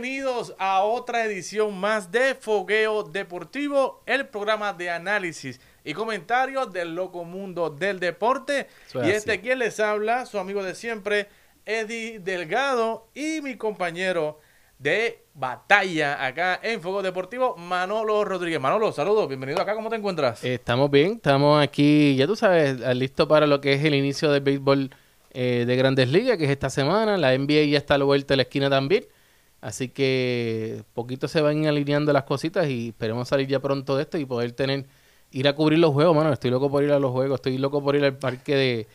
bienvenidos a otra edición más de Fogueo Deportivo, el programa de análisis y comentarios del loco mundo del deporte. Y así. este quien les habla, su amigo de siempre, Eddie Delgado y mi compañero de batalla acá en Fuego Deportivo, Manolo Rodríguez. Manolo, saludos, bienvenido acá, ¿cómo te encuentras? Eh, Estamos bien, estamos aquí, ya tú sabes, listos para lo que es el inicio del béisbol eh, de Grandes Ligas, que es esta semana. La NBA ya está a la vuelta de la esquina también. Así que poquito se van alineando las cositas y esperemos salir ya pronto de esto y poder tener, ir a cubrir los juegos, mano. Estoy loco por ir a los juegos, estoy loco por ir al parque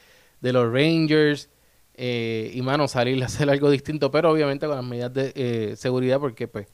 de, los Rangers eh, y, mano, salir a hacer algo distinto, pero obviamente con las medidas de eh, seguridad porque, pues,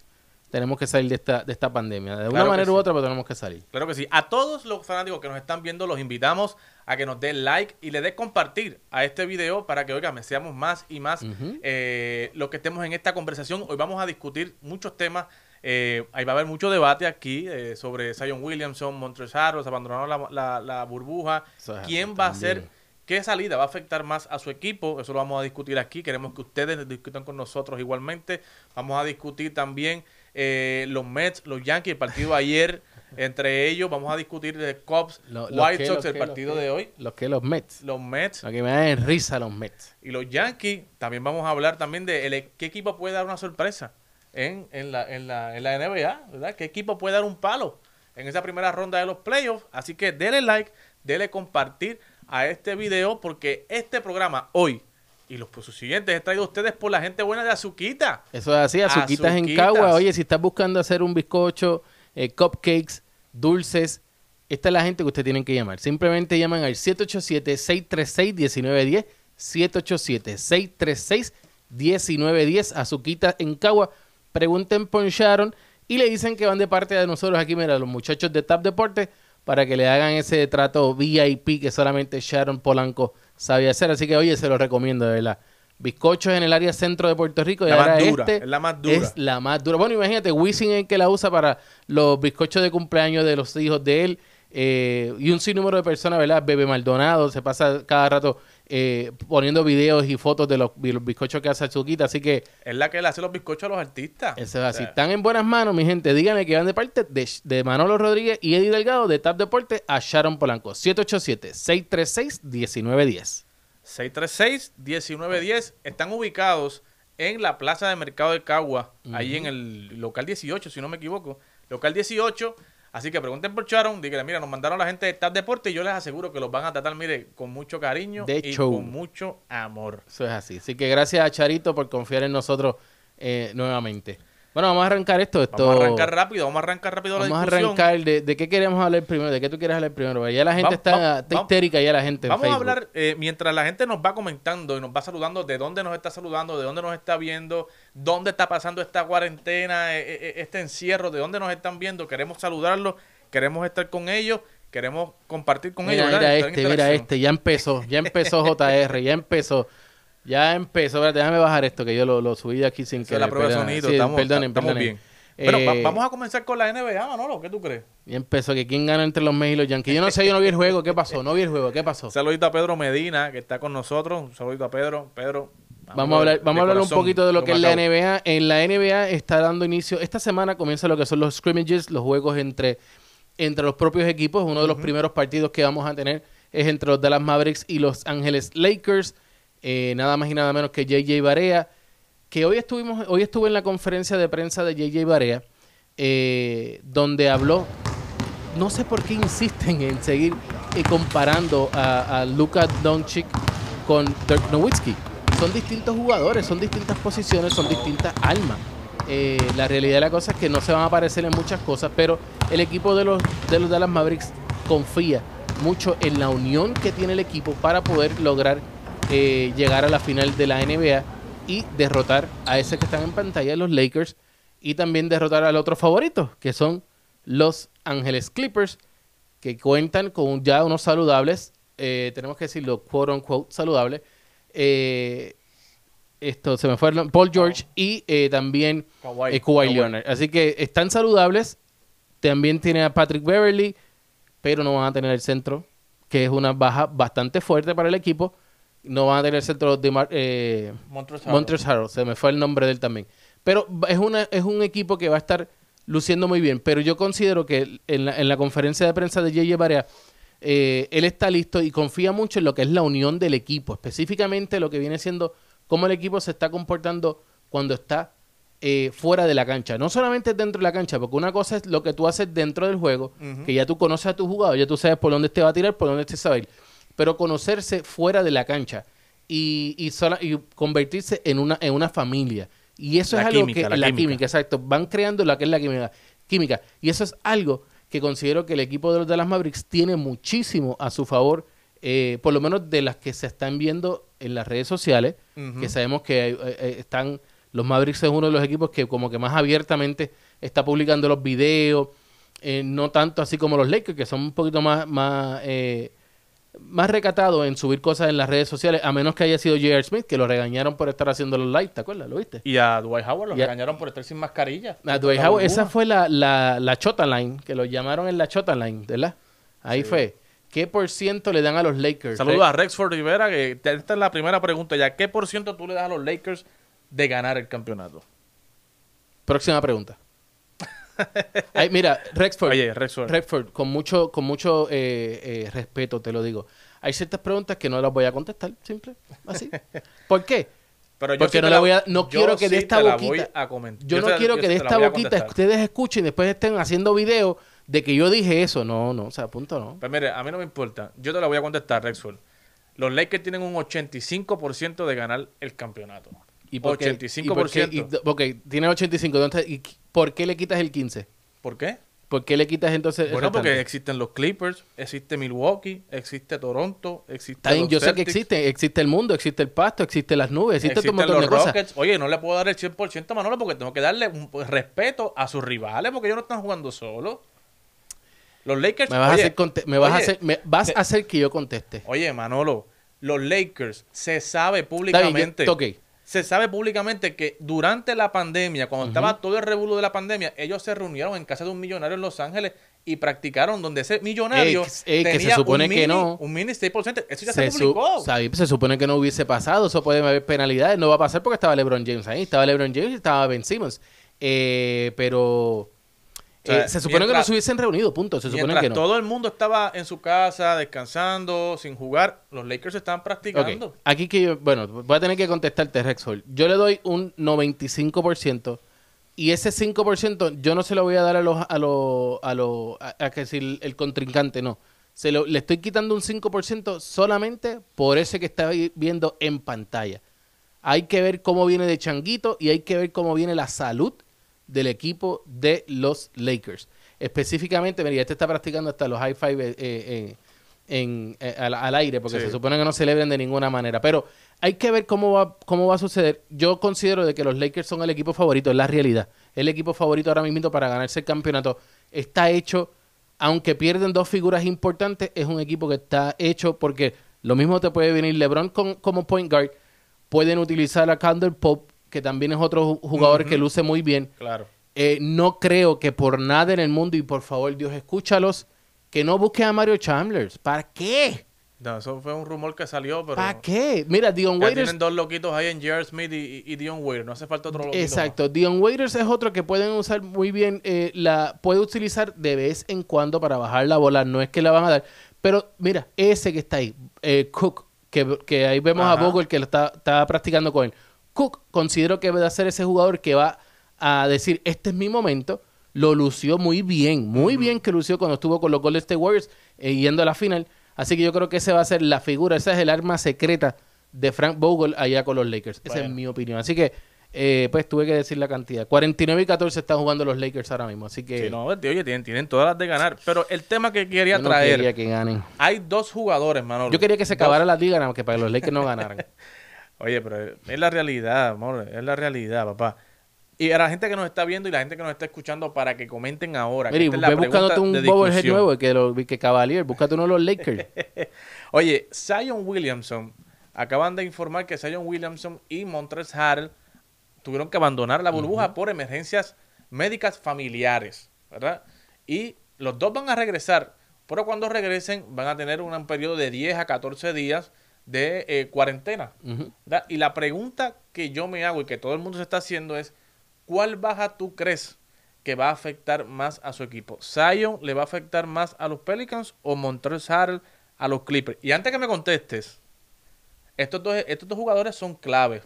tenemos que salir de esta, de esta pandemia. De una Claro manera u otra, pero tenemos que salir. Claro que sí. A todos los fanáticos que nos están viendo, los invitamos a que nos den like y le den compartir a este video para que, oigan, seamos más y más Ujú. eh, los que estemos en esta conversación. Hoy vamos a discutir muchos temas. eh, ahí va a haber mucho debate aquí eh, sobre Zion Williamson, Montrezl se abandonó la, la- la burbuja. ¿Quién va a ser? ¿Qué salida va a afectar más a su equipo? Eso lo vamos a discutir aquí. Queremos que ustedes discutan con nosotros igualmente. Vamos a discutir también eh, los Mets, los Yankees, el partido de ayer. Entre ellos vamos a discutir de Cubs, los White que, Sox, el que, partido de hoy. Los que los Mets. Los Mets Lo que me dan risa los Mets. y los Yankees. También vamos a hablar también de el- qué equipo puede dar una sorpresa en, en, la, en, la, en la NBA, ¿verdad? ¿Qué equipo puede dar un palo en esa primera ronda de los playoffs? Así que denle like, denle compartir a este video porque este programa hoy y los pues, sus siguientes es traído a ustedes por la gente buena de Azuquita. Eso es así, azuquitas en Azuquitas. Cagua. Oye, si estás buscando hacer un bizcocho, eh, cupcakes, dulces, esta es la gente que usted tiene que llamar. Simplemente llaman al 787-636-1910. 787-636-1910. Azuquita en Cagua. Pregunten por Sharon y le dicen que van de parte de nosotros aquí, mira, los muchachos de Tap Deporte, para que le hagan ese trato VIP que solamente Sharon Polanco sabe hacer. Así que, oye, se lo recomiendo, de verdad. Bizcochos en el área centro de Puerto Rico. y La más ahora dura, este es la más dura. Es la más dura. Bueno, imagínate, Wisin es el que la usa para los bizcochos de cumpleaños de los hijos de él. Eh, y un sinnúmero de personas, ¿verdad? Bebe Maldonado se pasa cada rato eh, poniendo videos y fotos de los, de los bizcochos que hace Azuquita. Así que Es la que le hace los bizcochos a los artistas. eso es así. O sea, Están en buenas manos, mi gente. Díganle que van de parte de, de Manolo Rodríguez y Eddie Delgado de Tap Deporte a Sharon Polanco. 787-636-1910. 636-1910 están ubicados en la Plaza de Mercado de Cagua, ahí en el local 18, si no me equivoco. Local 18. Así que pregunten por Sharon, díganle, mira, nos mandaron la gente de TAP Deporte y yo les aseguro que los van a tratar, mire, con mucho cariño De y show. con mucho amor. Eso es así. Así que gracias a Charito por confiar en nosotros eh, nuevamente. Bueno, vamos a arrancar esto. esto Vamos a arrancar rápido, vamos a arrancar rápido la Vamos a discusión. arrancar de, de qué queremos hablar primero, de qué tú quieres hablar primero. Ya la gente Vamos- está, vamos- está vamos- histérica, ya la gente. en Vamos a hablar, eh, mientras la gente nos va comentando y nos va saludando, de dónde nos está saludando, de dónde nos está viendo, dónde está pasando esta cuarentena, eh, eh, este encierro, de dónde nos están viendo. Queremos saludarlos, queremos estar con ellos, queremos compartir con Mira, ellos. mira este, mira este, ya empezó, ya empezó JR, ya empezó. Ya empezó, déjame bajar esto que yo lo, lo subí de aquí sin es querer. la prueba de sonido, Sí, estamos, perdonen, estamos perdonen. bien. Bueno, va- Eh, vamos a comenzar con la NBA, Manolo, ¿qué tú crees? Ya empezó, que quién gana entre los Mets y los Yankees. Yo no sé, yo no vi el juego, ¿qué pasó? No vi el juego, ¿qué pasó? Saludito a Pedro Medina, que está con nosotros. Un saludito a Pedro. Pedro. Vamos a hablar, vamos a hablar un poquito de lo que es la. NBA. En la NBA está dando inicio, esta semana comienza lo que son los scrimmages, los juegos entre, entre los propios equipos. Uno de los primeros partidos que vamos a tener es entre los Dallas Mavericks y los Ángeles Lakers. Eh, nada más y nada menos que JJ Barea, que hoy estuvimos, hoy estuve en la conferencia de prensa de JJ Barea, eh, donde habló no sé por qué insisten en seguir eh, comparando a, a Doncic con Dirk Nowitzki. Son distintos jugadores, son distintas posiciones, son distintas almas. La realidad de la cosa es que no se van a parecer en muchas cosas, pero el equipo de los, de los Dallas Mavericks confía mucho en la unión que tiene el equipo para poder lograr eh, llegar a la final de la NBA y derrotar a ese que están en pantalla, los Lakers, y también derrotar al otro favorito, que son los Ángeles Clippers, que cuentan con ya unos saludables, eh, tenemos que decirlo, quote unquote, saludables. Eh, esto se me fue Paul George y eh, también Kawhi. eh, Kawhi Kawhi. Leonard. Así que están saludables. También tiene a Patrick Beverly, pero no van a tener el centro, que es una baja bastante fuerte para el equipo. No van a tener el centro de Mar- eh, Harrell, se me fue el nombre de él también. Pero es, una, es un equipo que va a estar luciendo muy bien. Pero yo considero que en la, en la conferencia de prensa de J.J. Barea, eh, él está listo y confía mucho en lo que es la unión del equipo. Específicamente lo que viene siendo cómo el equipo se está comportando cuando está eh, fuera de la cancha. No solamente dentro de la cancha, porque una cosa es lo que tú haces dentro del juego, que ya tú conoces a tu jugador, ya tú sabes por dónde te va a tirar, por dónde te va a ir. Pero conocerse fuera de la cancha y, y, sola- y convertirse en una, en una familia. Y eso La es algo química, que la la química. química, exacto. Van creando lo que es la química, química. Y eso es algo que considero que el equipo de los Dallas Mavericks tiene muchísimo a su favor, eh, por lo menos de las que se están viendo en las redes sociales, que sabemos que eh, eh, están, los Mavericks es uno de los equipos que como que más abiertamente está publicando los videos, eh, no tanto así como los Lakers, que son un poquito más, más, eh, más recatados en subir cosas en las redes sociales, a menos que haya sido J.R. Smith, que lo regañaron por estar haciendo los live, ¿te acuerdas? ¿Lo viste? Y a Dwight Howard lo Y a- regañaron por estar sin mascarilla. A Dwight Howard, esa fue la, la, la Chota Line, que lo llamaron en la Chota Line, ¿verdad? Ahí fue. ¿Qué por ciento le dan a los Lakers? Saludos a Rexford Rivera, que esta es la primera pregunta ya. ¿Qué por ciento tú le das a los Lakers de ganar el campeonato? Próxima pregunta. Ay, mira, Rexford. Oye, Rexford. Redford, con mucho, con mucho eh, eh, respeto te lo digo. Hay ciertas preguntas que no las voy a contestar, simple, así. ¿Por qué? Pero yo Porque sí no la voy a, no quiero que de esta boquita. Yo, Yo no te- quiero yo que de esta boquita ustedes escuchen y después estén haciendo videos de que yo dije eso. No, no, o sea, punto no. Pues mire, a mí no me importa. Yo te la voy a contestar, Rexford. Los Lakers tienen un 85% de ganar el campeonato. ¿Y por qué? 85%. ¿Y por qué? Y- ok, tiene 85. Entonces, ¿y ¿Por qué le quitas el 15? ¿Por qué? ¿Por qué le quitas entonces el Bueno, porque existen los Clippers, existe Milwaukee, existe Toronto, existe Está bien, los yo sé que existe, existe el mundo, existe el pasto, existe las nubes, existe todo un montón los de cosas. Oye, no le puedo dar el 100% a Manolo porque tengo que darle un pues, respeto a sus rivales porque ellos no están jugando solos. Los Lakers... Me vas, a, hacer me vas, a, hacer, me vas a hacer que yo conteste. Oye, Manolo, los Lakers se sabe Está bien, públicamente... yo- ok. Se sabe públicamente que durante la pandemia, cuando estaba todo el revuelo de la pandemia, ellos se reunieron en casa de un millonario en Los Ángeles y practicaron donde ese millonario Ex- que se supone un que mini, no. un mini 6%. Eso ya se, publicó. sabe, se supone que no hubiese pasado, eso puede haber penalidades, no va a pasar porque estaba LeBron James ahí, estaba LeBron James y estaba Ben Simmons. Eh, pero O sea, eh, se supone que no se hubiesen reunido, punto, se supone que no. todo el mundo estaba en su casa, descansando, sin jugar, los Lakers estaban practicando. Aquí que yo, bueno, voy a tener que contestarte, Rexol. Yo le doy un 95% y ese 5% yo no se lo voy a dar a los, a los, a los, a, a que si el, el contrincante no. Se lo, le estoy quitando un 5% solamente por ese que está vi- viendo en pantalla. Hay que ver cómo viene de Changuito y hay que ver cómo viene la salud del equipo de los Lakers. Específicamente, mira, este está practicando hasta los high five eh, eh, en, eh, al, al aire, porque Sí. se supone que no celebran de ninguna manera. Pero hay que ver cómo va, cómo va a suceder. Yo considero de que los Lakers son el equipo favorito, es la realidad. El equipo favorito ahora mismo para ganarse el campeonato. Está hecho, aunque pierden dos figuras importantes, es un equipo que está hecho porque lo mismo te puede venir LeBron con- como point guard. Pueden utilizar a Candle Pope, que también es otro ju- jugador que luce muy bien. Claro. Eh, no creo que por nada en el mundo, y por favor, Dios, escúchalos, que no busquen a Mario Chandlers. ¿Para qué? No, eso fue un rumor que salió, pero ¿Para qué? Mira, Dion Waiters. tienen dos loquitos ahí en J.R. Smith y, Dion Waiter. No hace falta otro loquito. Exacto. Dion Waiters es otro que pueden usar muy bien. eh, la Puede utilizar de vez en cuando para bajar la bola. No es que la van a dar. Pero mira, ese que está ahí, eh, Cook, que, que ahí vemos a Ajá. Bogle que lo está, está practicando con él. Cook, considero que va a ser ese jugador que va a decir: Este es mi momento. Lo lució muy bien, muy bien que lució cuando estuvo con los Golden State Warriors eh, yendo a la final. Así que yo creo que ese va a ser la figura, esa es el arma secreta de Frank Vogel allá con los Lakers. Esa es mi opinión. Así que, eh, pues tuve que decir la cantidad. 49 y 14 están jugando los Lakers ahora mismo. Así que Sí, no, oye, tienen, tienen todas las de ganar. Pero el tema que quería yo no traer, quería que ganen. hay dos jugadores, Manolo. Yo quería que se Dos- acabara la liga, nada más que para que los Lakers no ganaran. Oye, pero es la realidad, amor, es la realidad, papá. Y a la gente que nos está viendo y la gente que nos está escuchando para que comenten ahora. Mira, ve buscándote un bobblehead nuevo que, lo, que Cavalier. Búscate uno de los Lakers. Oye, Zion Williamson, acaban de informar que Zion Williamson y Montrezl Harrell tuvieron que abandonar la burbuja por emergencias médicas familiares, ¿verdad? Y los dos van a regresar, pero cuando regresen van a tener un periodo de 10 a 14 días de eh, cuarentena. Y la pregunta que yo me hago y que todo el mundo se está haciendo es, ¿cuál baja tú crees que va a afectar más a su equipo? ¿Zion le va a afectar más a los Pelicans o Montrezl Harrell a los Clippers? Y antes que me contestes, estos dos, estos dos jugadores son claves.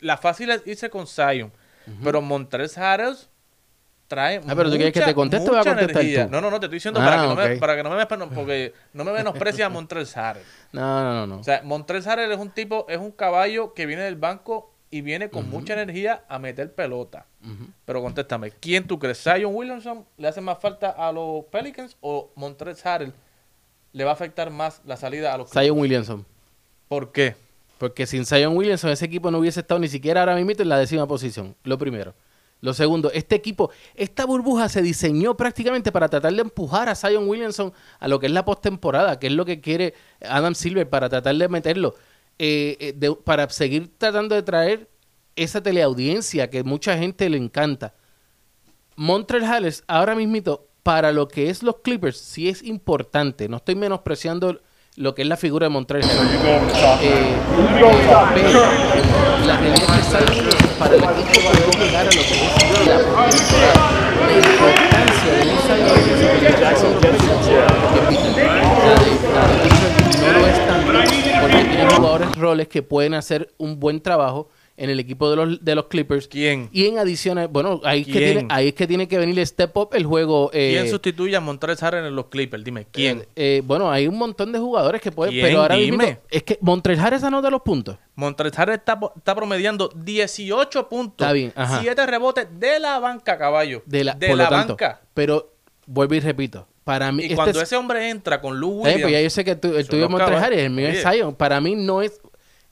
La fácil es irse con Zion, pero Montrezl Harrell trae Ah, pero tú quieres que te conteste o va a contestar energía. tú? No, no, no, te estoy diciendo Ah, para, que no me, para que no me porque no me menosprecia a Montrezl Harrell. No, no, no. no. O sea, Harrell es un tipo, es un caballo que viene del banco y viene con mucha energía a meter pelota. Pero contéstame, ¿quién tú crees? ¿Zion Williamson le hace más falta a los Pelicans o Montrezl Harrell le va a afectar más la salida a los Zion Williamson. ¿Por qué? Porque sin Zion Williamson ese equipo no hubiese estado ni siquiera ahora mismo en la décima posición. Lo primero. Lo segundo, este equipo, esta burbuja se diseñó prácticamente para tratar de empujar a Zion Williamson a lo que es la postemporada, que es lo que quiere Adam Silver para tratar de meterlo, eh, eh, de- para seguir tratando de traer esa teleaudiencia que mucha gente le encanta. Montreal Harris ahora mismito para lo que es los Clippers sí es importante. No estoy menospreciando lo que es la figura de Montreal Harris. Eh, la realidad es que para el equipo poder llegar a lo que es la importancia de un caso de de Clippers no es tanto porque tienen jugadores roles que pueden hacer un buen trabajo en el equipo de los, de los Clippers. ¿Quién? Y en adición, a- bueno, ahí es, que tiene, ahí es que tiene que venir el step up el juego. eh, ¿Quién sustituye a Montrezl Harrell en los Clippers? Dime, ¿quién? eh, eh, bueno, hay un montón de jugadores que pueden, ¿Quién? pero ahora Dime. mismo es que Montreal Harris anota los puntos. Montrezl Harrell está, está promediando 18 puntos. Está bien, ajá. 7 rebotes de la banca, caballo. De la, de por la lo tanto, banca. Pero vuelvo y repito, para mí Y este cuando es- ese hombre entra con Lou Eh, Williams... pues ya yo sé que tu- el tuyo es cabos. Harris, el mío es. Zion. Para mí no es.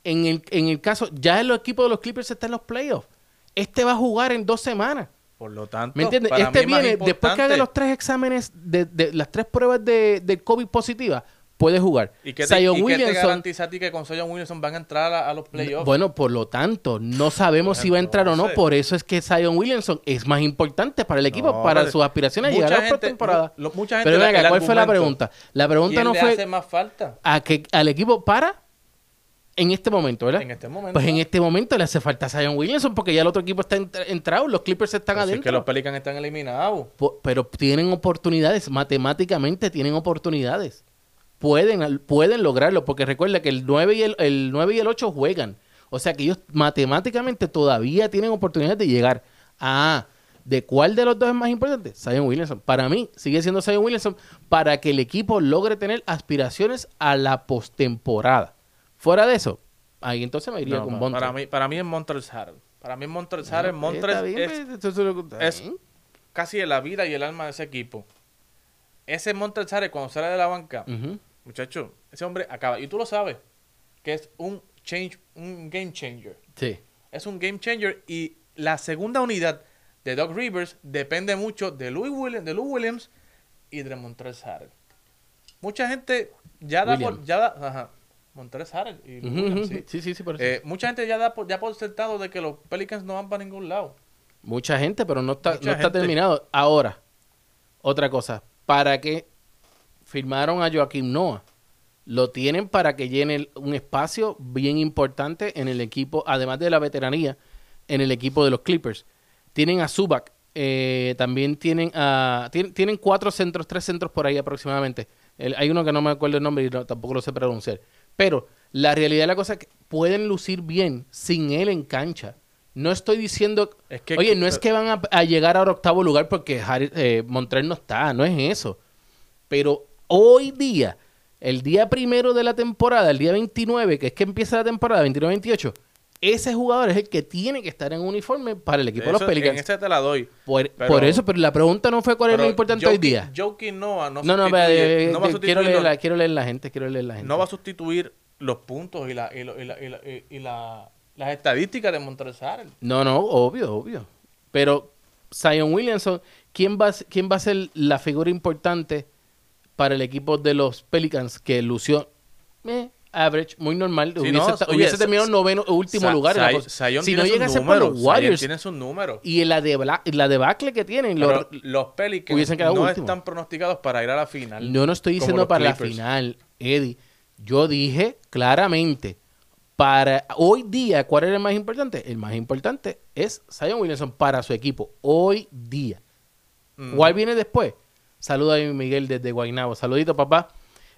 En el, en el caso, ya el equipo de los Clippers está en los playoffs. Este va a jugar en dos semanas. Por lo tanto, ¿Me entiendes? para Este mí viene, después que haga los tres exámenes, de, de las tres pruebas de, de COVID positivas, puede jugar. ¿Y qué te, Zion y qué te Williamson, garantiza a ti que con Zion Williamson van a entrar a, a los playoffs? bueno, por lo tanto, no sabemos Pues si va a entrar o no. Por eso es que Zion Williamson es más importante para el equipo, No, para sus aspiraciones a llegar a la gente Pero venga, ¿cuál fue la pregunta? La pregunta ¿Quién no le fue hace más falta a que al equipo para en este momento, ¿verdad? en este momento? Pues en este momento le hace falta a Zion Williamson porque ya el otro equipo está entra- entrado, los Clippers están Pero si es adentro. que los Pelicans están eliminados. Pero tienen oportunidades, matemáticamente tienen oportunidades. Pueden, pueden lograrlo, porque recuerda que el 9 y el, el 9 y el 8 juegan. O sea que ellos matemáticamente todavía tienen oportunidades de llegar. Ah, ¿de cuál de los dos es más importante? Zion Williamson. Para mí, sigue siendo Zion Williamson para que el equipo logre tener aspiraciones a la postemporada. Fuera de eso, ahí entonces me iría No, con no, Montrezl. para mí, para mí es Montrezl Harrell. Para mí es Montrezl Harrell. Bueno, Montrezl está bien, es, pues, lo- está es casi la vida y el alma de ese equipo. Ese Montrezl Harrell cuando sale de la banca, muchacho, ese hombre acaba. Y tú lo sabes, que es un change, un game changer. Sí. Es un game changer y la segunda unidad de Doc Rivers depende mucho de Louis Williams, de Lou Williams y de Montrezl Harrell. Mucha gente ya da por, ya da, ajá, Montrezl Harrell y Williams, sí. sí, sí, sí, por eso. Eh, mucha gente ya da por, ya por sentado de que los Pelicans no van para ningún lado. Mucha gente, pero no está, Mucha no está gente. terminado. Ahora, otra cosa. ¿Para qué firmaron a Joaquim Noah? Lo tienen para que llene un espacio bien importante en el equipo, además de la veteranía, en el equipo de los Clippers. Tienen a Zubac, eh, también tienen a... tien- tienen cuatro centros, tres centros por ahí aproximadamente. El- hay uno que no me acuerdo el nombre y no- tampoco lo sé pronunciar. Pero la realidad de la cosa es que pueden lucir bien sin él en cancha. No estoy diciendo... Es que- Oye, no es que van a, a llegar ahora a octavo lugar porque Harry, eh, Montreal no está, no es eso. Pero hoy día, el día primero de la temporada, el día 29, que es que empieza la temporada, 29-28, ese jugador es el que tiene que estar en uniforme para el equipo de los Pelicans. En ese te la doy. por, pero- por eso, pero la pregunta no fue cuál es lo importante hoy día. Joaquin Noah no, No, no, eh, no va a eh, quiero, leer los- la, quiero leer la gente, quiero leer la gente. no va a sustituir los puntos y, la, y, lo- y la- y la- y- y la- las estadísticas de Montrezl Harrell. No, no, obvio, obvio. Pero Zion Williamson, ¿quién va, a ser- ¿quién va a ser la figura importante para el equipo de los Pelicans que lució eh, average, muy normal? Sí, hubiese, no, hubiese terminado noveno, último Sa- lugar. Sa-. Zion si no llega a ser por números, los Warriors tiene sus números. y la, de la debacle que tienen, los- Pero los Pelicans no están pronosticados para ir a la final. yo no estoy diciendo para la final, Eddie. Yo dije claramente para hoy día, ¿cuál es el más importante? El más importante es Zion Williamson para su equipo, hoy día. Mm. ¿Cuál viene después? Saluda a Miguel desde Guaynabo. Saludito, papá.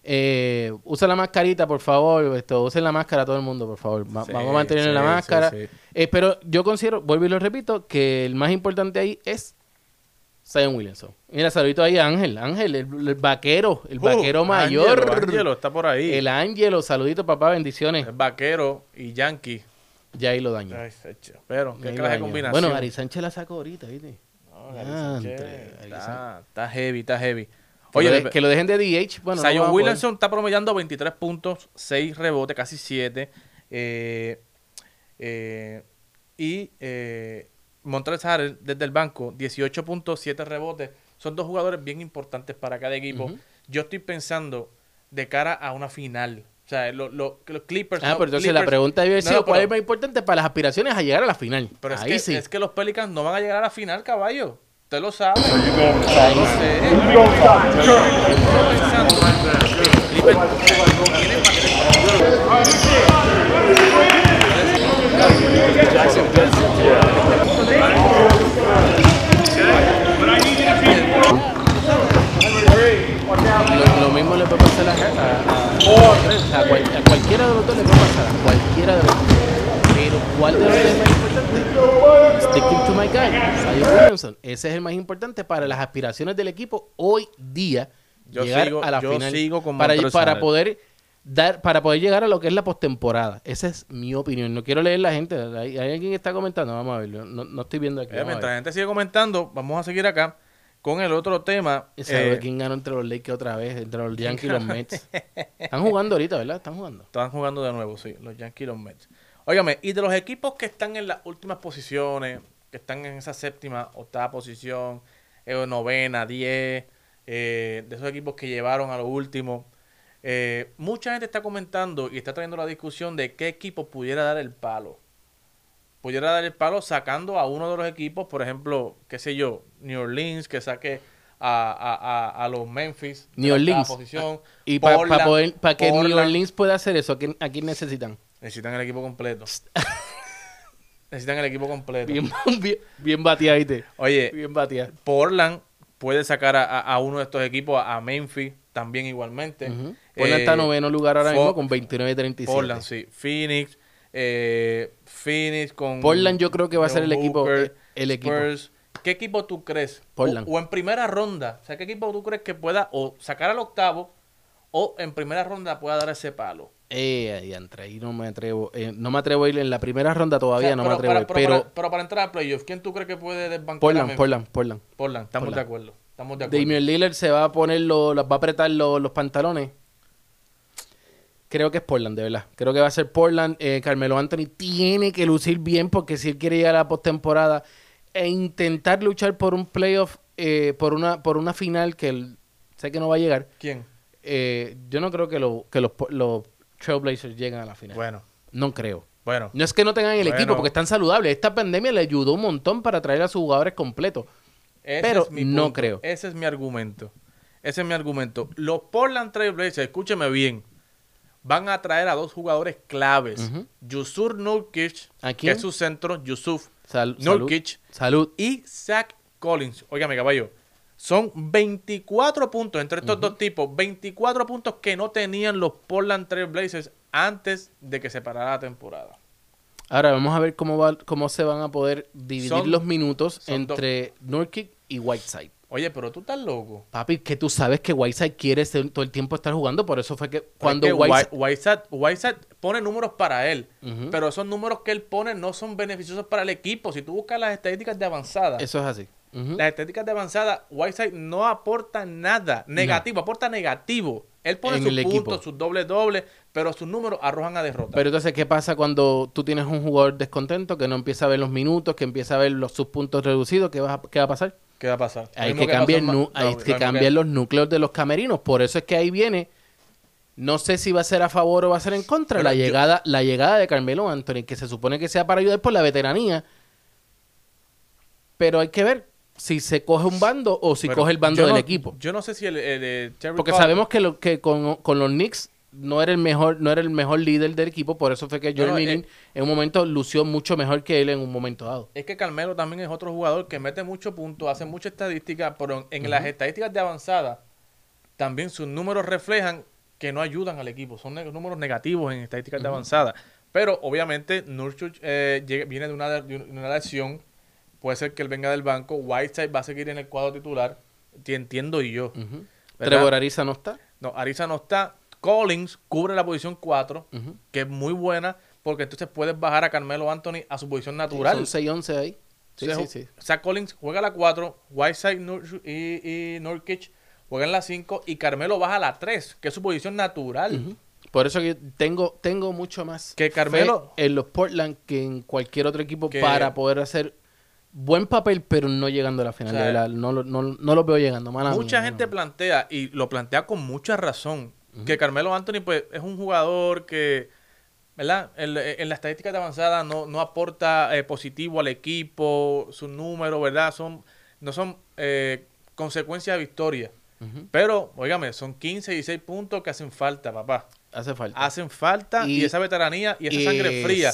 Eh, usa la mascarita, por favor. Esto, usen la máscara todo el mundo, por favor. Va- Sí, vamos a mantener sí, la máscara. sí. Eh, pero yo considero, vuelvo y lo repito, que el más importante ahí es Zion Williamson. Mira, saludito ahí a Ángel. Ángel, el, el vaquero, el vaquero Uh, mayor. Ángelo, Ángelo está por ahí. El Ángelo, saludito, papá, bendiciones. El vaquero y Yankee. Ya ahí lo daño. Ay. Pero, qué clase de combinación. Bueno, Gary Sánchez la sacó ahorita, ¿viste? No, Sánchez está heavy, está heavy. Que, Oye, lo, de- que lo dejen de DH. Bueno, no Zion. Williamson está promediando 23 puntos, 6 rebotes, casi 7. Eh, eh, y eh, Harrell desde el banco, 18.7 rebotes. Son dos jugadores bien importantes para cada equipo. Yo estoy pensando de cara a una final. O sea, lo- lo- los Clippers... Ah, no, pero entonces la pregunta debe haber No, cuál pero- es más importante para las aspiraciones a llegar a la final. Pero es Ahí que, sí. es que los Pelicans no van a llegar a la final, caballo. Usted lo sabe. Ahí No sí. sé. Yo estoy pensando que los Clippers tienen más- Lo, lo mismo le puede pasar a, a- a- a cual- a cualquiera de los dos le puede pasar, a cualquiera de los dos. Pero ¿cuál de los dos to my Zion Williamson. Ese es el más importante para las aspiraciones del equipo hoy día. Yo llegar sigo- a la yo final sigo con para, poder dar para poder llegar a lo que es la postemporada. Esa es mi opinión. No quiero leer la gente. ¿Hay, hay alguien que está comentando? Vamos a verlo. No, no estoy viendo aquí. Eh, mientras la gente sigue comentando, vamos a seguir acá con el otro tema. Y Eh, quién ganó entre los Lakers otra vez, entre los Yankees y los Mets. Están jugando ahorita, ¿verdad? Están jugando. Están jugando de nuevo, sí, los Yankees y los Mets. Óigame, y de los equipos que están en las últimas posiciones, que están en esa séptima, octava posición, eh, novena, diez, eh, de esos equipos que llevaron a lo último, eh, mucha gente está comentando y está trayendo la discusión de qué equipo pudiera dar el palo. Pudiera dar el palo sacando a uno de los equipos, por ejemplo, qué sé yo, New Orleans, que saque a, a- a- a los Memphis. New Orleans. Posición, Y para para que New. Orleans pueda hacer eso, ¿a quién, a quién necesitan? Necesitan el equipo completo. Necesitan el equipo completo. Bien, bien, bien ¿viste? Oye, Bien batida. Portland puede sacar a, a- uno de estos equipos, a Memphis también igualmente. Ujú. Portland Eh, está en noveno lugar ahora Fo- mismo con 29-37. Portland, sí. Phoenix, eh, Phoenix con... Portland yo creo que va a ser el equipo- Booker, el equipo. Spurs. ¿Qué equipo tú crees? Portland. O, o en primera ronda. O sea, ¿qué equipo tú crees que pueda o sacar al octavo o en primera ronda pueda dar ese palo? Eh, diantre, ahí no me atrevo. eh, no me atrevo a ir en la primera ronda todavía, O sea, no pero me atrevo a ir. pero, Pero, para, pero para entrar a playoffs, ¿quién tú crees que puede desbancar Portland? Portland, Portland. Portland, estamos Portland. de acuerdo. Estamos de acuerdo. Damian Lillard se va a poner los, va a apretar los, los pantalones. Creo que es Portland, de verdad. Creo que va a ser Portland. Eh, Carmelo Anthony tiene que lucir bien porque si él quiere llegar a la postemporada e intentar luchar por un playoff, eh, por una por una final que él, sé que no va a llegar, ¿Quién? eh, yo no creo que, lo- que los, los Trailblazers lleguen a la final. Bueno, No creo. bueno. No es que no tengan el Bueno. equipo porque están saludables. Esta pandemia le ayudó un montón para traer a sus jugadores completos. Ese Pero es mi no creo. Ese es mi argumento. Ese es mi argumento. Los Portland Trail Blazers, escúcheme bien, van a traer a dos jugadores claves. Ujú. Yusur Nurkic, ¿A que es su centro, Yusuf Sal- salud. Nurkic, Salud. y Zach Collins. Óigame, caballo. Son 24 puntos entre estos dos tipos. 24 puntos que no tenían los Portland Trail Blazers antes de que se parara la temporada. Ahora vamos a ver cómo va, cómo se van a poder dividir Son- los minutos entre Nurkic y Whiteside. Oye, pero tú estás loco. Papi, que tú sabes que Whiteside quiere ser- todo el tiempo estar jugando, por eso fue que cuando Cuando Whiteside... Whiteside, Whiteside pone números para él, pero esos números que él pone no son beneficiosos para el equipo. Si tú buscas las estadísticas de avanzada, Eso es así. Las estadísticas de avanzada, Whiteside no aporta nada negativo, aporta negativo. Él pone En sus puntos, sus doble doble, pero sus números arrojan a derrota. Pero entonces, ¿qué pasa cuando tú tienes un jugador descontento que no empieza a ver los minutos, que empieza a ver los, sus puntos reducidos? ¿Qué va, a- qué va a pasar? ¿Qué va a pasar? Hay que, cambiar, hay que cambiar los núcleos de los camerinos. Por eso es que ahí viene. No sé si va a ser a favor o va a ser en contra Pero la yo- llegada, la llegada de Carmelo Anthony, que se supone que sea para ayudar por la veteranía. Pero hay que ver si se coge un bando o si Pero coge el bando del no- equipo. Yo no sé si el, el, eh, Terry Porque sabemos que, lo, que con, con los Knicks no era el mejor, no era el mejor líder del equipo, por eso fue que Joel no, eh, en un momento lució mucho mejor que él en un momento dado. Es que Carmelo también es otro jugador que mete muchos puntos, hace mucha estadística, pero en las estadísticas de avanzada también sus números reflejan que no ayudan al equipo. Son ne- números negativos en estadísticas de avanzada. Pero obviamente Nurkic eh, viene de una, de una lesión. Puede ser que él venga del banco. Whiteside va a seguir en el cuadro titular. Ti- Entiendo y yo. Trevor Ariza no está. No, Ariza no está. Collins cubre la posición 4, Ujú. que es muy buena, porque entonces puedes bajar a Carmelo Anthony a su posición natural. Son 6-11 ahí. Sí, Entonces, sí, sí. Zach Collins juega la 4, Whiteside y, y Nurkic juegan la 5 y Carmelo baja a la 3, que es su posición natural. Por eso que tengo, tengo mucho más Que Carmelo- fe en los Portland que en cualquier otro equipo Que- para poder hacer buen papel, pero no llegando a la final. O sea, no, lo- no, no los veo llegando. mala Mucha mía, gente mala plantea, y lo plantea con mucha razón, que Carmelo Anthony pues, es un jugador que, ¿verdad? En, en la estadística de avanzada no, no aporta eh, positivo al equipo, sus números, ¿verdad? Son, no son eh, consecuencia de victoria. Pero, óigame, son 15 y 16 puntos que hacen falta, papá. Hace falta. Hacen falta y, Y- esa veteranía y esa sangre fría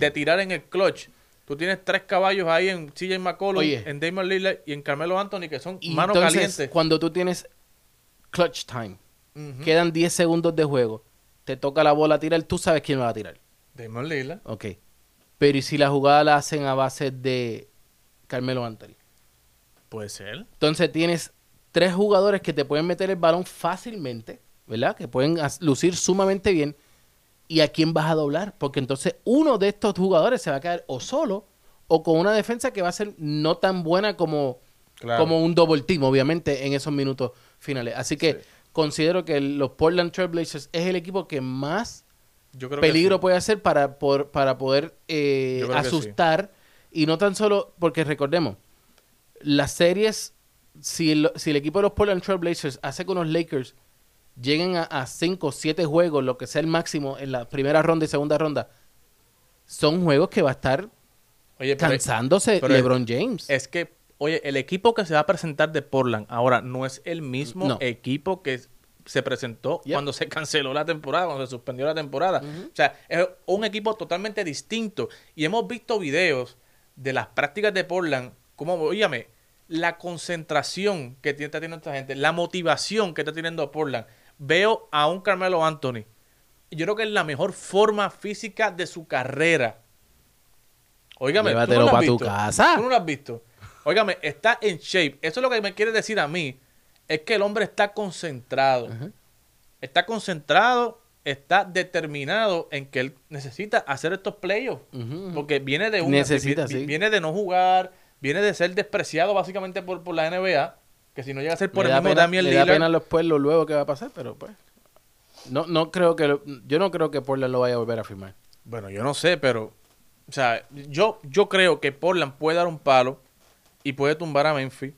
de tirar en el clutch. Tú tienes tres caballos ahí en CJ McCollum, Oye. en Damon Lillard y en Carmelo Anthony que son Y manos entonces, calientes. cuando tú tienes clutch time, quedan 10 segundos de juego, te toca la bola tirar, tú sabes quién va a tirar. Damon Lillard. Ok. Pero ¿y si la jugada la hacen a base de Carmelo Anthony? Puede ser. Entonces tienes tres jugadores que te pueden meter el balón fácilmente, ¿verdad? Que pueden lucir sumamente bien. ¿Y a quién vas a doblar? Porque entonces uno de estos jugadores se va a quedar o solo o con una defensa que va a ser no tan buena como, Claro. como un double team, obviamente, en esos minutos finales. Así que Sí. considero que los Portland Trail Blazers es el equipo que más Yo creo que peligro sí. puede hacer para, por- para poder eh, sí. asustar. Y no tan solo, porque recordemos, las series, si el, si el equipo de los Portland Trail Blazers hace que unos Lakers lleguen a 5 o 7 juegos, lo que sea el máximo en la primera ronda y segunda ronda, son juegos que va a estar Oye, pero cansándose pero LeBron James. es que, oye, el equipo que se va a presentar de Portland ahora no es el mismo No. equipo que se presentó cuando se canceló la temporada, cuando se suspendió la temporada. O sea, es un equipo totalmente distinto. Y hemos visto videos de las prácticas de Portland, como, oígame, la concentración que está teniendo esta gente, la motivación que está teniendo Portland. Veo a un Carmelo Anthony. Yo creo que es la mejor forma física de su carrera. Óigame, ¿tú no Llévatelo lo has pa' tu visto? casa. ¿Tú no lo has visto? Óigame, está en shape. Eso es lo que me quiere decir a mí. Es que el hombre está concentrado. Está concentrado, está determinado en que él necesita hacer estos playoffs. Porque viene de un Necesita, vi- sí. viene de no jugar, viene de ser despreciado básicamente por, por la NBA. Que si no llega a ser por me el mismo pena, Damian me da pena después lo luego que va a pasar, pero pues. No, no creo que lo- yo no creo que Portland lo vaya a volver a firmar. Bueno, yo no sé, pero. O sea, yo, yo creo que Portland puede dar un palo y puede tumbar a Memphis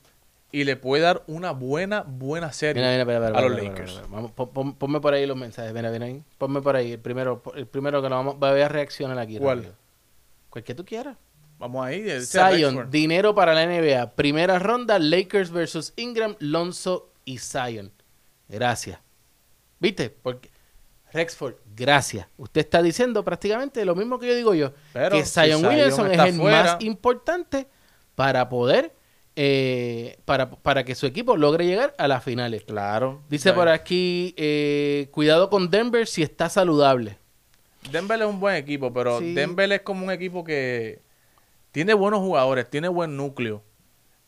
y le puede dar una buena, buena serie Mira, mira, a los Lakers. Vamos, pon- pon- ponme por ahí los mensajes. Mira, ven ahí. Ponme por ahí. El primero, el primero que lo vamos, voy a reaccionar aquí. ¿Cuál? rápido. Cualquier tú quieras. Vamos ahí. Zion, dinero para la NBA. Primera ronda, Lakers versus Ingram, Lonzo y Zion. Gracias. ¿Viste? Porque Rexford, gracias. Usted está diciendo prácticamente lo mismo que yo digo yo. Pero que si Zion Williamson es el fuera- más importante para poder, eh, para, para que su equipo logre llegar a las finales. Claro. Dice por aquí, eh, cuidado con Denver si está saludable. Denver es un buen equipo, pero Sí. Denver es como un equipo que tiene buenos jugadores, tiene buen núcleo.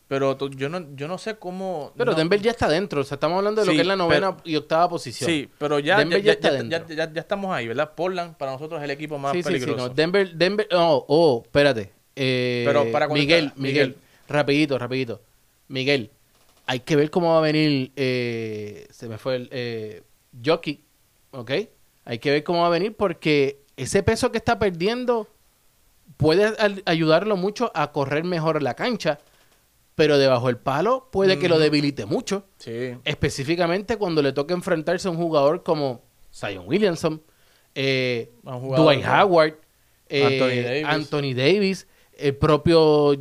Pero yo no, yo no sé cómo. Pero no- Denver ya está dentro. O sea, estamos hablando de lo Sí, que es la novena pero- y octava posición. Sí, pero ya, Denver ya, ya está ya- dentro. ya- ya- ya estamos ahí, ¿verdad? Portland para nosotros es el equipo más sí, sí, sí, peligroso. no. Denver, Denver, oh, oh, espérate. Eh, Pero para Miguel, Miguel. rapidito, rapidito. Miguel, hay que ver cómo va a venir, eh, se me fue el, eh, Jockey, ¿ok? Hay que ver cómo va a venir porque ese peso que está perdiendo puede ayudarlo mucho a correr mejor la cancha, pero debajo del palo puede que lo debilite mucho. Sí. Específicamente cuando le toca enfrentarse a un jugador como Zion Williamson, eh, jugador Dwight Howard, eh, Anthony Davis. Anthony Davis, el propio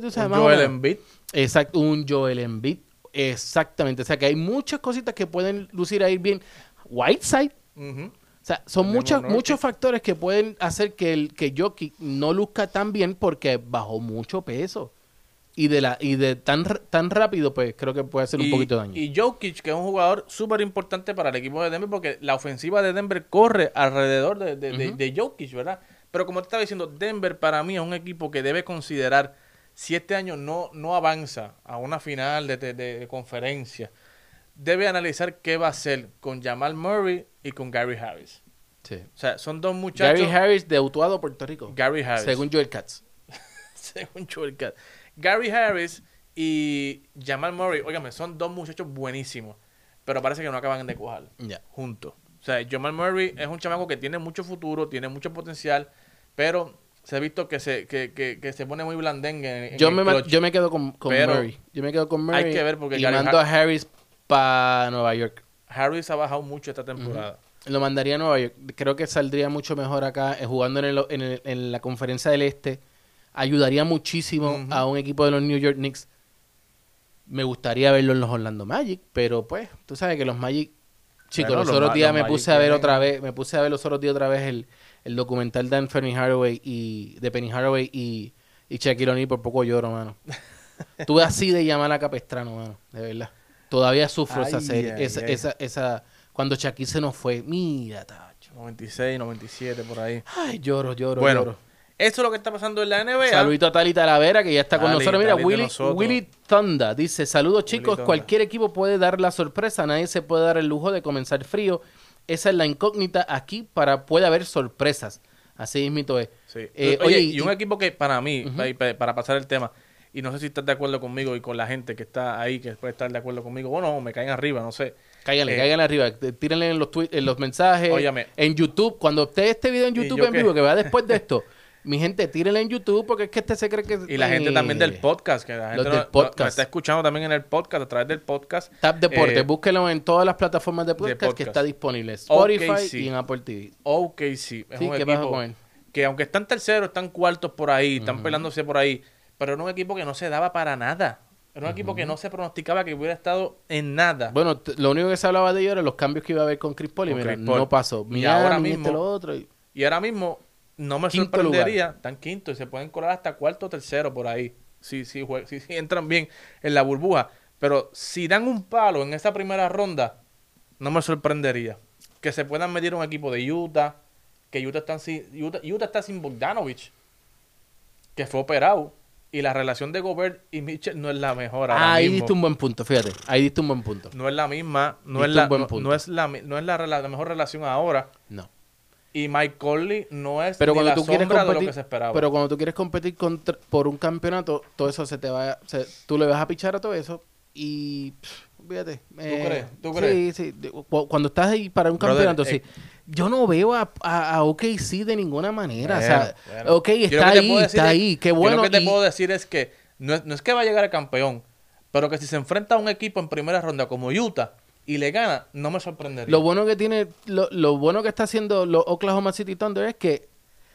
tú sabes, Un Joel. Embiid. Exacto, un Joel Embiid. Exactamente. O sea que hay muchas cositas que pueden lucir ahí bien. Whiteside. O sea, son muchos, muchos factores que pueden hacer que el que Jokic no luzca tan bien porque bajó mucho peso. Y de la y de tan tan rápido, pues creo que puede hacer un Y- poquito de daño. Y Jokic, que es un jugador súper importante para el equipo de Denver, porque la ofensiva de Denver corre alrededor de, de, de- de Jokic, ¿verdad? Pero como te estaba diciendo, Denver para mí es un equipo que debe considerar si este año no, no avanza a una final de, de- de conferencia, debe analizar qué va a hacer con Jamal Murray y con Gary Harris. Sí. O sea, son dos muchachos. Gary Harris de Utuado, Puerto Rico. Gary Harris. Según Joel Katz. según Joel Cat. Gary Harris y Jamal Murray, óigame, son dos muchachos buenísimos, pero parece que no acaban de cuajar Ya. juntos. O sea, Jamal Murray es un chamaco que tiene mucho futuro, tiene mucho potencial, pero se ha visto que se, que, que, que se pone muy blandengue en, en Yo me, yo me quedo con, con Murray. Yo me quedo con Murray. hay que ver porque y Gary mando a Harris para Nueva York. Harris ha bajado mucho esta temporada. Lo mandaría a Nueva York. Creo que saldría mucho mejor acá eh, jugando en, el- en el- en la conferencia del Este. Ayudaría muchísimo a un equipo de los New York Knicks. Me gustaría verlo en los Orlando Magic, pero pues, tú sabes que los Magic... Chicos, Bueno, los, los otros días los me puse a ver tienen- otra vez, me puse a ver los otros días otra vez el, el documental de Anthony Haraway y de Penny Haraway y, y Shaquille O'Neal, por poco lloro, mano. Tuve así de llamar a Capestrano, mano, de verdad. Todavía sufro esa Ay, esa, ay. esa, esa, cuando Shaquille se nos fue, mira, tacho. 96, 97, por ahí. Ay, lloro, lloro, Bueno, lloro. Eso es lo que está pasando en la NBA. Saludito a Tali Talavera, que ya está con nosotros. Mira, Willy, nosotros. Willy Thunda dice, saludos chicos, cualquier equipo puede dar la sorpresa, nadie se puede dar el lujo de comenzar frío. Esa es la incógnita aquí para puede haber sorpresas. Así mismito es. Sí. Eh, oye, oye, y, y- un equipo que para mí, para, para pasar el tema, y no sé si estás de acuerdo conmigo y con la gente que está ahí, que puede estar de acuerdo conmigo, o no, me caen arriba, no sé. Cáiganle, Eh, cáiganle arriba, t- tírenle en los, tweets, en los mensajes, Óyame. en YouTube. Cuando usted este video en ¿Y YouTube yo en qué? vivo, que va después de esto, mi gente, tírenle en YouTube porque es que este se cree que... Y la gente eh, también del podcast, que la gente está escuchando también en el podcast, a través del podcast. Tap Deporte, Eh, búsquenlo en todas las plataformas de podcast, que podcast. está disponible. Spotify Ok, sí. y en Apple TV. OKC. Es Sí, un ¿qué equipo pasa con él? que aunque están terceros, están cuartos por ahí, están peleándose por ahí, pero era un equipo que no se daba para nada. Era un equipo que no se pronosticaba que hubiera estado en nada. Bueno, lo único que se hablaba de ellos eran los cambios que iba a haber con Chris Paul y mira, no pasó. Y ahora este, mismo- lo otro. y- Y ahora mismo no me Quinto sorprendería, están quinto y se pueden colar hasta cuarto o tercero por ahí, si, si, si entran bien en la burbuja. Pero si dan un palo en esa primera ronda, no me sorprendería. Que se puedan medir un equipo de Utah, que Utah, están sin, Utah, Utah está sin Bogdanovich, que fue operado. Y la relación de Gobert y Mitchell no es la mejor ahora Ah, ahí mismo. diste un buen punto, fíjate. Ahí diste un buen punto. No es la misma, no Diste es la, no, es la, no es la, mejor relación ahora. No. Y Mike Conley no es Pero ni cuando la tú quieres sombra de lo competir, que se esperaba. pero cuando tú quieres competir contra- por un campeonato, todo eso se te va, se- tú le vas a pichar a todo eso y pff, fíjate. eh, crees? ¿Tú sí, crees? Sí, cu- Cuando estás ahí para un Brother, campeonato, eh, sí. Yo no veo a, a, a OKC de ninguna manera. o sea, Bueno, ok, está ahí, está es- ahí. Qué bueno. Lo que te puedo decir es que no es, no es que va a llegar el campeón, pero que si se enfrenta a un equipo en primera ronda como Utah y le gana, no me sorprendería. Lo bueno que tiene, lo, lo bueno que está haciendo los Oklahoma City Thunder es que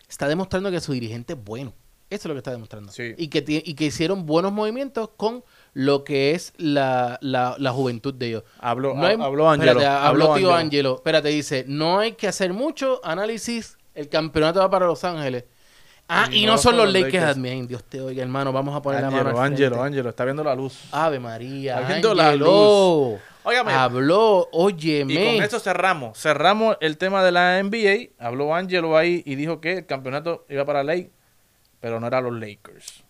está demostrando que su dirigente es bueno. Eso es lo que está demostrando. Sí. Y, que tie- y que hicieron buenos movimientos con lo que es la, la, la juventud de ellos. Habló, No hay- ha- habló Angelo. espérate, habló tío Angelo. Angelo. Espérate, dice, no hay que hacer mucho análisis. El campeonato va para Los Ángeles. Ah, y, no, son los Lakers. Admin, Dios te oiga, hermano. Vamos a poner la mano Angelo, al. Angelo, Angelo, está viendo la luz. Ave María. Está viendo la Ángelo. Óigame. Habló, Y óyeme. con esto cerramos. Cerramos el tema de la NBA. Habló Angelo ahí y dijo que el campeonato iba para Lake, pero no era los Lakers.